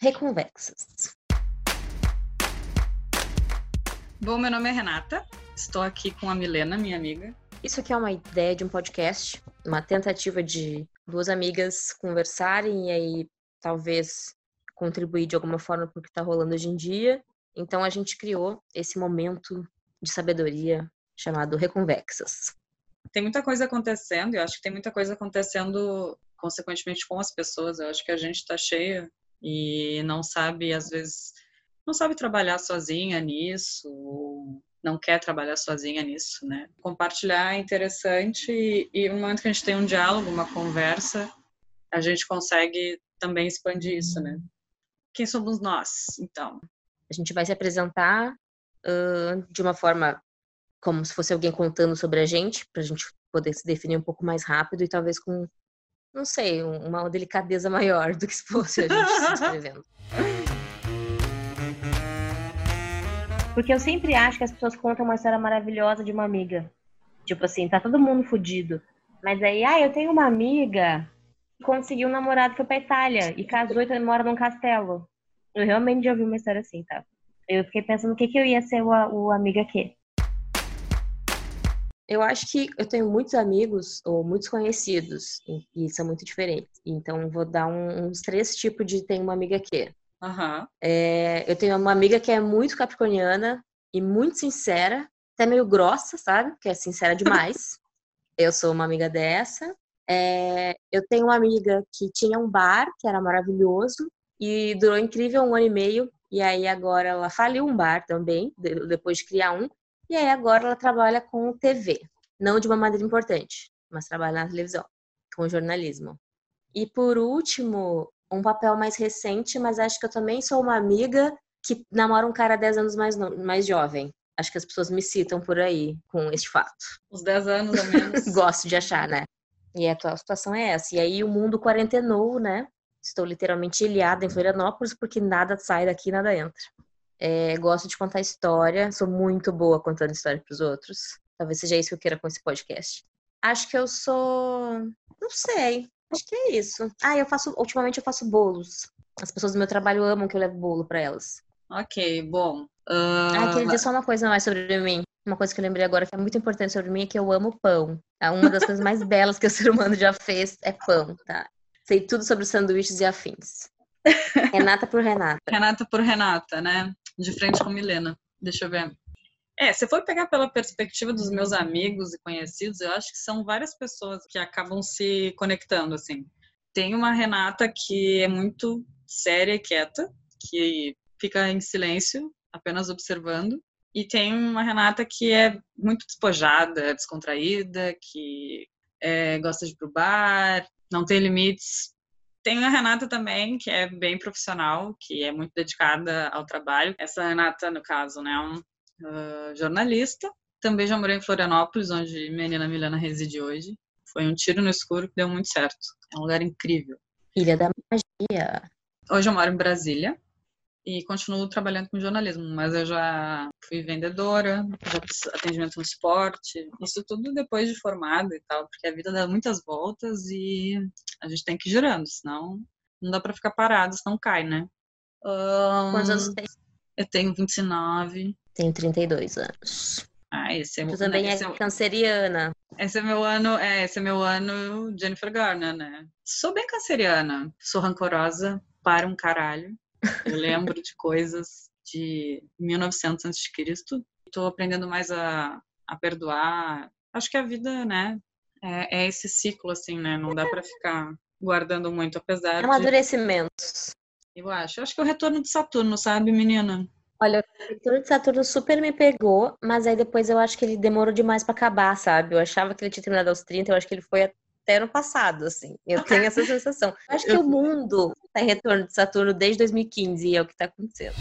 Reconvexas. Bom, meu nome é Renata, estou aqui com a Milena, minha amiga. Isso aqui é uma ideia de um podcast, uma tentativa de duas amigas conversarem e aí talvez contribuir de alguma forma para o que está rolando hoje em dia. Então a gente criou esse momento de sabedoria chamado Reconvexas. Tem muita coisa acontecendo, eu acho que tem muita coisa acontecendo consequentemente com as pessoas. Eu acho que a gente está cheia e não sabe, às vezes, não sabe trabalhar sozinha nisso, não quer trabalhar sozinha nisso, né? Compartilhar é interessante e, e no momento que a gente tem um diálogo, uma conversa, a gente consegue também expandir isso, né? Quem somos nós, então? A gente vai se apresentar uh, de uma forma como se fosse alguém contando sobre a gente, para a gente poder se definir um pouco mais rápido e talvez com, não sei, uma delicadeza maior do que se fosse a gente se escrevendo. Porque eu sempre acho que as pessoas contam uma história maravilhosa de uma amiga. Tipo assim, tá todo mundo fudido. Mas aí, ah, eu tenho uma amiga que conseguiu um namorado, foi pra Itália e casou e mora num castelo. Eu realmente já ouvi uma história assim, tá? Eu fiquei pensando o que, que eu ia ser o, o amiga aqui. Eu acho que eu tenho muitos amigos ou muitos conhecidos e são muito diferentes. Então, vou dar uns três tipos de tem uma amiga que. Uhum. É, eu tenho uma amiga que é muito capricorniana e muito sincera, até meio grossa, sabe? Que é sincera demais. eu sou uma amiga dessa. É, eu tenho uma amiga que tinha um bar que era maravilhoso e durou incrível um ano e meio. E aí agora ela faliu um bar também, depois de criar um. E aí agora ela trabalha com TV, não de uma maneira importante, mas trabalha na televisão, com jornalismo. E por último, um papel mais recente, mas acho que eu também sou uma amiga que namora um cara 10 anos mais, mais jovem. Acho que as pessoas me citam por aí com este fato. Os 10 anos a menos. Gosto de achar, né? E a atual situação é essa. E aí o mundo quarentenou, né? Estou literalmente ilhada em Florianópolis porque nada sai daqui, nada entra. É, gosto de contar história, sou muito boa contando história para os outros. Talvez seja isso que eu queira com esse podcast. Acho que eu sou. Não sei. Acho que é isso. Ah, eu faço. Ultimamente eu faço bolos. As pessoas do meu trabalho amam que eu levo bolo para elas. Ok, bom. Uh... Ah, queria dizer só uma coisa mais sobre mim. Uma coisa que eu lembrei agora que é muito importante sobre mim é que eu amo pão. Uma das coisas mais belas que o ser humano já fez é pão, tá? Sei tudo sobre sanduíches e afins. Renata por Renata. Renata por Renata, né? De frente com Milena. Deixa eu ver. É, se for pegar pela perspectiva dos meus amigos e conhecidos, eu acho que são várias pessoas que acabam se conectando, assim. Tem uma Renata que é muito séria e quieta, que fica em silêncio, apenas observando. E tem uma Renata que é muito despojada, descontraída, que é, gosta de ir pro bar, não tem limites, tem a Renata também, que é bem profissional, que é muito dedicada ao trabalho. Essa Renata, no caso, né, é um uh, jornalista. Também já morei em Florianópolis, onde menina Milena reside hoje. Foi um tiro no escuro que deu muito certo. É um lugar incrível. Ilha da Magia. Hoje eu moro em Brasília e continuo trabalhando com jornalismo, mas eu já fui vendedora, já fiz atendimento no esporte, isso tudo depois de formada e tal, porque a vida dá muitas voltas e a gente tem que ir girando, senão não dá para ficar parado, senão cai, né? Um, Quantos anos tem? Eu tenho 29. Tenho 32 anos. Ah, esse é Tu também né, é, é canceriana. Esse é meu ano, é, esse é meu ano Jennifer Garner, né? Sou bem canceriana, sou rancorosa para um caralho. Eu lembro de coisas de 1900 a.C. Estou aprendendo mais a, a perdoar. Acho que a vida, né, é, é esse ciclo, assim, né? Não dá para ficar guardando muito, apesar Amadurecimentos. De... Eu acho. Eu acho que é o retorno de Saturno, sabe, menina? Olha, o retorno de Saturno super me pegou, mas aí depois eu acho que ele demorou demais para acabar, sabe? Eu achava que ele tinha terminado aos 30, eu acho que ele foi até ano passado, assim. Eu tenho essa sensação. Eu acho que o mundo tá em retorno de Saturno desde 2015 e é o que tá acontecendo.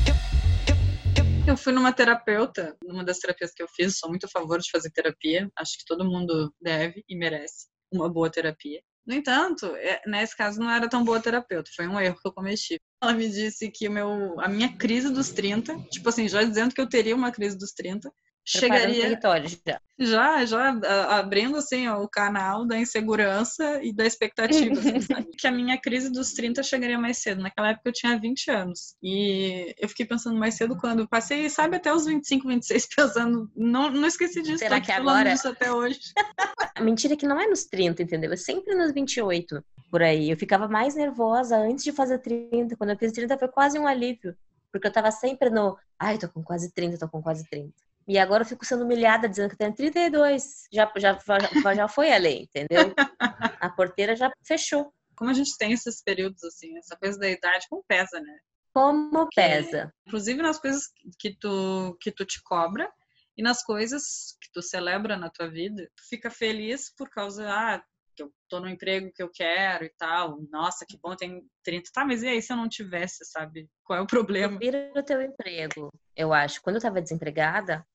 Eu fui numa terapeuta, numa das terapias que eu fiz, sou muito a favor de fazer terapia. Acho que todo mundo deve e merece uma boa terapia. No entanto, é, nesse caso não era tão boa terapeuta, foi um erro que eu cometi. Ela me disse que o meu, a minha crise dos 30, tipo assim, já dizendo que eu teria uma crise dos 30, chegaria território já. Já, já abrindo assim o canal da insegurança e da expectativa, assim, que a minha crise dos 30 chegaria mais cedo. Naquela época eu tinha 20 anos. E eu fiquei pensando mais cedo quando passei, sabe, até os 25, 26 pensando, não, não esqueci disso, Será que agora disso até hoje. Mentira que não é nos 30, entendeu? É sempre nos 28 por aí. Eu ficava mais nervosa antes de fazer 30. Quando eu fiz 30 foi quase um alívio. Porque eu tava sempre no, ai, tô com quase 30, tô com quase 30. E agora eu fico sendo humilhada dizendo que eu tenho 32. Já, já, já, já foi a lei, entendeu? A porteira já fechou. Como a gente tem esses períodos, assim, essa coisa da idade, como pesa, né? Como pesa. inclusive nas coisas que tu, que tu te cobra e nas coisas que tu celebra na tua vida. Tu fica feliz por causa, ah, que eu tô no emprego que eu quero e tal. Nossa, que bom, tem 30. Tá, mas e aí se eu não tivesse, sabe? Qual é o problema? Vira o teu emprego, eu acho. Quando eu tava desempregada,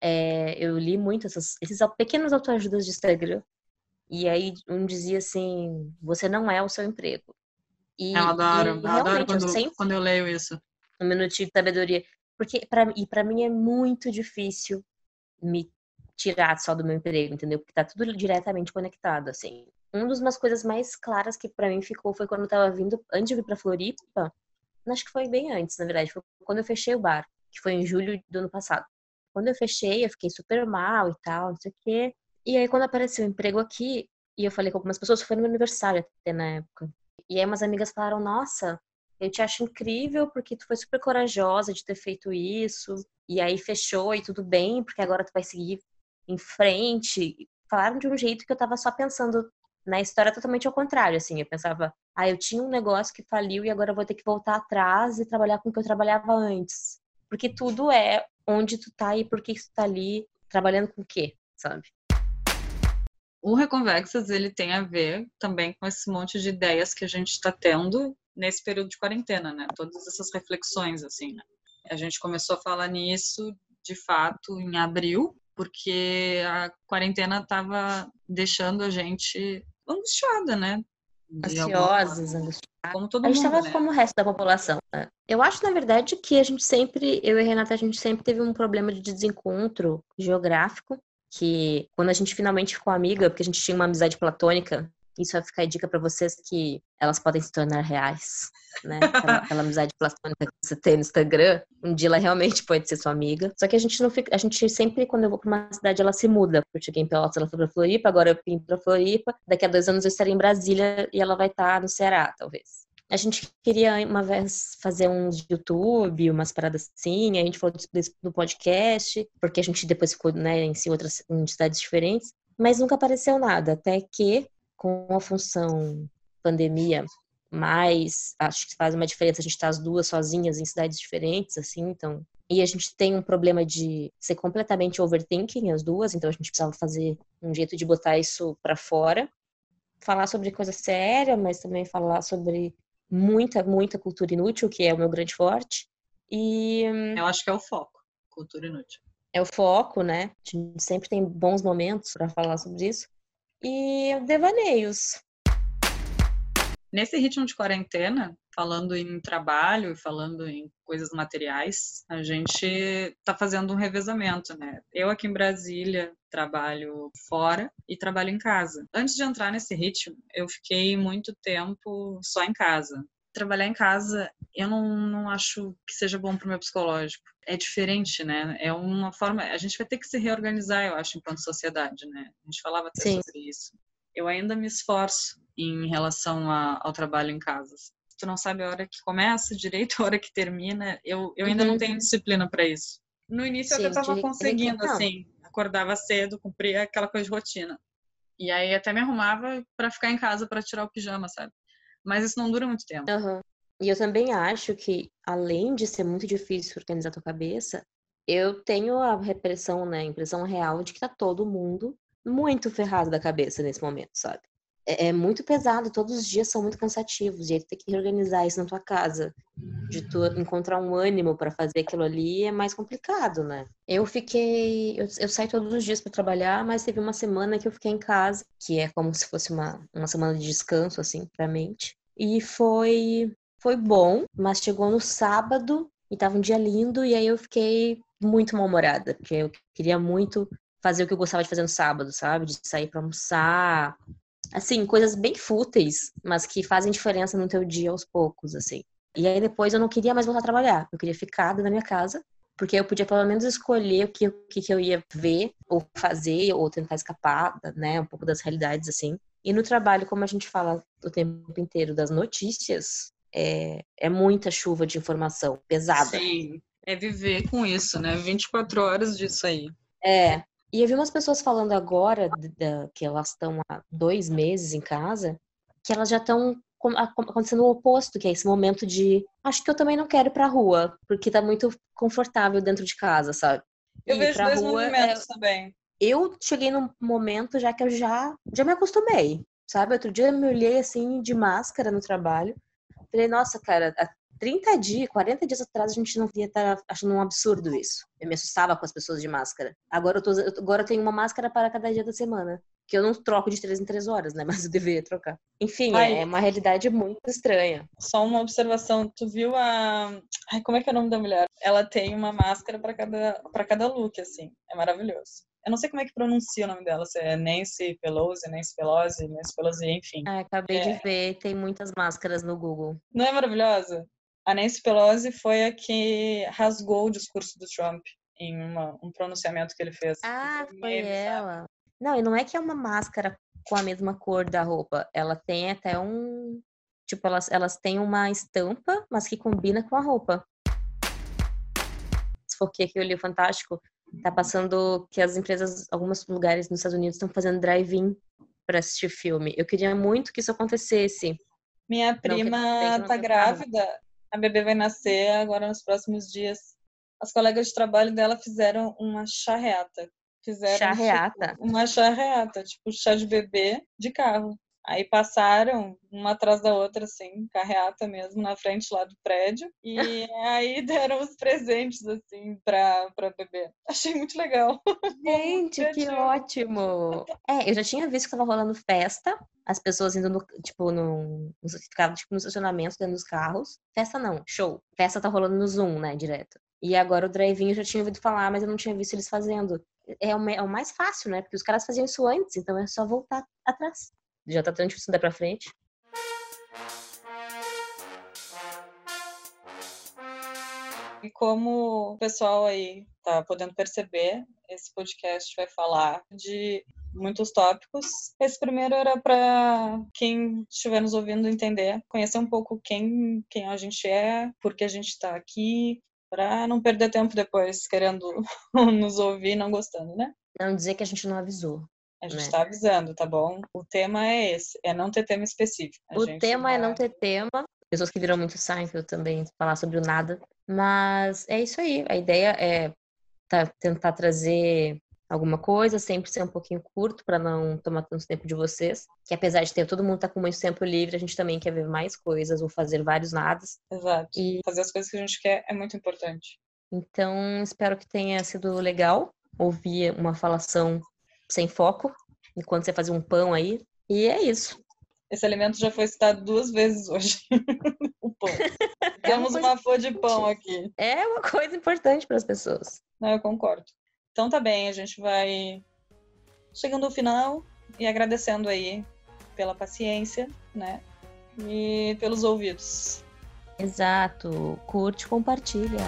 é, eu li muito essas, esses pequenos autoajudas de Instagram. E aí um dizia assim, você não é o seu emprego. E, eu adoro, e, eu adoro quando, eu sempre, quando eu leio isso. Um minutinho de sabedoria. Porque, pra, e para mim é muito difícil me tirar só do meu emprego, entendeu? Porque tá tudo diretamente conectado, assim. Uma das coisas mais claras que para mim ficou foi quando eu tava vindo, antes de vir pra Floripa, acho que foi bem antes, na verdade, foi quando eu fechei o bar, que foi em julho do ano passado. Quando eu fechei, eu fiquei super mal e tal, não sei o quê. E aí, quando apareceu o emprego aqui, e eu falei com algumas pessoas, foi no meu aniversário até na época. E aí, umas amigas falaram: Nossa, eu te acho incrível porque tu foi super corajosa de ter feito isso. E aí fechou e tudo bem, porque agora tu vai seguir em frente. Falaram de um jeito que eu tava só pensando na história totalmente ao contrário, assim. Eu pensava, ah, eu tinha um negócio que faliu e agora eu vou ter que voltar atrás e trabalhar com o que eu trabalhava antes. Porque tudo é onde tu tá e por que tu tá ali, trabalhando com o quê, sabe? O Reconvexas, ele tem a ver também com esse monte de ideias que a gente está tendo nesse período de quarentena, né? Todas essas reflexões, assim, né? A gente começou a falar nisso, de fato, em abril, porque a quarentena estava deixando a gente angustiada, né? Ansiosas, angustiadas. Como todo a gente estava né? como o resto da população. Né? Eu acho, na verdade, que a gente sempre, eu e a Renata, a gente sempre teve um problema de desencontro geográfico, que quando a gente finalmente ficou amiga, porque a gente tinha uma amizade platônica, isso vai ficar a dica para vocês que elas podem se tornar reais, né? Aquela, aquela, amizade platônica que você tem no Instagram, um dia ela realmente pode ser sua amiga. Só que a gente não fica, a gente sempre, quando eu vou pra uma cidade, ela se muda. Eu cheguei em Pelotas, ela foi pra Floripa, agora eu vim pra Floripa. Daqui a dois anos eu estarei em Brasília e ela vai estar no Ceará, talvez. A gente queria uma vez fazer uns YouTube, umas paradas assim, a gente falou no podcast, porque a gente depois ficou né, em si, outras em cidades diferentes, mas nunca apareceu nada, até que com a função pandemia, mas acho que faz uma diferença a gente estar tá as duas sozinhas em cidades diferentes, assim, então. E a gente tem um problema de ser completamente overthinking, as duas, então a gente precisava fazer um jeito de botar isso para fora. Falar sobre coisa séria, mas também falar sobre muita, muita cultura inútil, que é o meu grande forte. E. Eu acho que é o foco, cultura inútil. É o foco, né? A gente sempre tem bons momentos para falar sobre isso e devaneios. Nesse ritmo de quarentena, falando em trabalho e falando em coisas materiais, a gente está fazendo um revezamento, né? Eu aqui em Brasília trabalho fora e trabalho em casa. Antes de entrar nesse ritmo, eu fiquei muito tempo só em casa. Trabalhar em casa, eu não, não acho que seja bom para o meu psicológico. É diferente, né? É uma forma. A gente vai ter que se reorganizar, eu acho, enquanto sociedade, né? A gente falava até Sim. sobre isso. Eu ainda me esforço em relação a, ao trabalho em casa. Tu não sabe a hora que começa direito, a hora que termina. Eu, eu ainda uhum. não tenho disciplina para isso. No início Sim, eu até estava conseguindo, assim, acordava cedo, cumpria aquela coisa de rotina. E aí até me arrumava para ficar em casa para tirar o pijama, sabe? Mas isso não dura muito tempo. Uhum. E eu também acho que, além de ser muito difícil organizar a tua cabeça, eu tenho a repressão, né, a impressão real de que tá todo mundo muito ferrado da cabeça nesse momento, sabe? É, é, muito pesado, todos os dias são muito cansativos, e aí tu tem que reorganizar isso na tua casa, de tu encontrar um ânimo para fazer aquilo ali é mais complicado, né? Eu fiquei, eu, eu saio todos os dias para trabalhar, mas teve uma semana que eu fiquei em casa, que é como se fosse uma, uma semana de descanso, assim, pra mente. E foi, foi bom, mas chegou no sábado e tava um dia lindo, e aí eu fiquei muito mal-humorada, porque eu queria muito fazer o que eu gostava de fazer no sábado, sabe? De sair para almoçar. Assim, coisas bem fúteis, mas que fazem diferença no teu dia aos poucos, assim. E aí depois eu não queria mais voltar a trabalhar. Eu queria ficar na minha casa, porque eu podia pelo menos escolher o que, o que eu ia ver, ou fazer, ou tentar escapar, né? Um pouco das realidades, assim. E no trabalho, como a gente fala o tempo inteiro das notícias, é, é muita chuva de informação pesada. Sim, é viver com isso, né? 24 horas disso aí. É. E eu vi umas pessoas falando agora que elas estão há dois meses em casa, que elas já estão acontecendo o oposto, que é esse momento de acho que eu também não quero ir pra rua, porque tá muito confortável dentro de casa, sabe? Eu e vejo dois rua, movimentos é... também. Eu cheguei num momento já que eu já, já me acostumei, sabe? Outro dia eu me olhei assim de máscara no trabalho. Falei, nossa, cara, 30 dias, 40 dias atrás a gente não devia estar achando um absurdo isso. Eu me assustava com as pessoas de máscara. Agora eu, tô, agora eu tenho uma máscara para cada dia da semana que eu não troco de três em três horas, né? Mas eu deveria trocar. Enfim, Ai, é uma realidade muito estranha. Só uma observação, tu viu a Ai, como é que é o nome da mulher? Ela tem uma máscara para cada para cada look assim. É maravilhoso. Eu não sei como é que pronuncia o nome dela, se é Nancy Pelosi, Nancy Pelosi, Nancy Pelosi, enfim. Ah, acabei é... de ver, tem muitas máscaras no Google. Não é maravilhosa? A Nancy Pelosi foi a que rasgou o discurso do Trump em uma, um pronunciamento que ele fez. Ah, foi ela. Sabe? Não, e não é que é uma máscara com a mesma cor da roupa. Ela tem até um. Tipo, elas, elas têm uma estampa, mas que combina com a roupa. Se for que eu li o Fantástico, tá passando que as empresas, alguns lugares nos Estados Unidos estão fazendo drive-in para assistir filme. Eu queria muito que isso acontecesse. Minha prima tá grávida, a bebê vai nascer agora nos próximos dias. As colegas de trabalho dela fizeram uma charreata Fizeram charreata. Tipo, uma charreata, tipo chá de bebê de carro. Aí passaram uma atrás da outra, assim, carreata mesmo, na frente lá do prédio. E aí deram os presentes, assim, pra, pra bebê. Achei muito legal. Gente, que ótimo! É, eu já tinha visto que tava rolando festa, as pessoas indo no, tipo, no. Ficavam, tipo, no estacionamento dentro dos carros. Festa não, show. Festa tá rolando no Zoom, né, direto. E agora o drive-in eu já tinha ouvido falar, mas eu não tinha visto eles fazendo. É o, é o mais fácil, né? Porque os caras faziam isso antes, então é só voltar atrás. Já tá tão difícil andar pra frente. E como o pessoal aí tá podendo perceber, esse podcast vai falar de muitos tópicos. Esse primeiro era para quem estiver nos ouvindo entender, conhecer um pouco quem, quem a gente é, por que a gente está aqui, para não perder tempo depois querendo nos ouvir não gostando, né? Não dizer que a gente não avisou. A gente está né? avisando, tá bom? O tema é esse, é não ter tema específico. A o tema vai... é não ter tema. Pessoas que viram muito Seinfeld também, falar sobre o nada. Mas é isso aí. A ideia é tá, tentar trazer alguma coisa, sempre ser um pouquinho curto para não tomar tanto tempo de vocês. Que apesar de ter todo mundo tá com muito tempo livre, a gente também quer ver mais coisas ou fazer vários nadas. Exato. E fazer as coisas que a gente quer é muito importante. Então, espero que tenha sido legal ouvir uma falação sem foco enquanto você fazia um pão aí. E é isso. Esse alimento já foi citado duas vezes hoje. o pão. É Temos uma, uma flor de pão aqui. É uma coisa importante para as pessoas. Não, eu concordo. Então tá bem, a gente vai chegando ao final e agradecendo aí pela paciência, né? E pelos ouvidos. Exato. Curte, compartilha.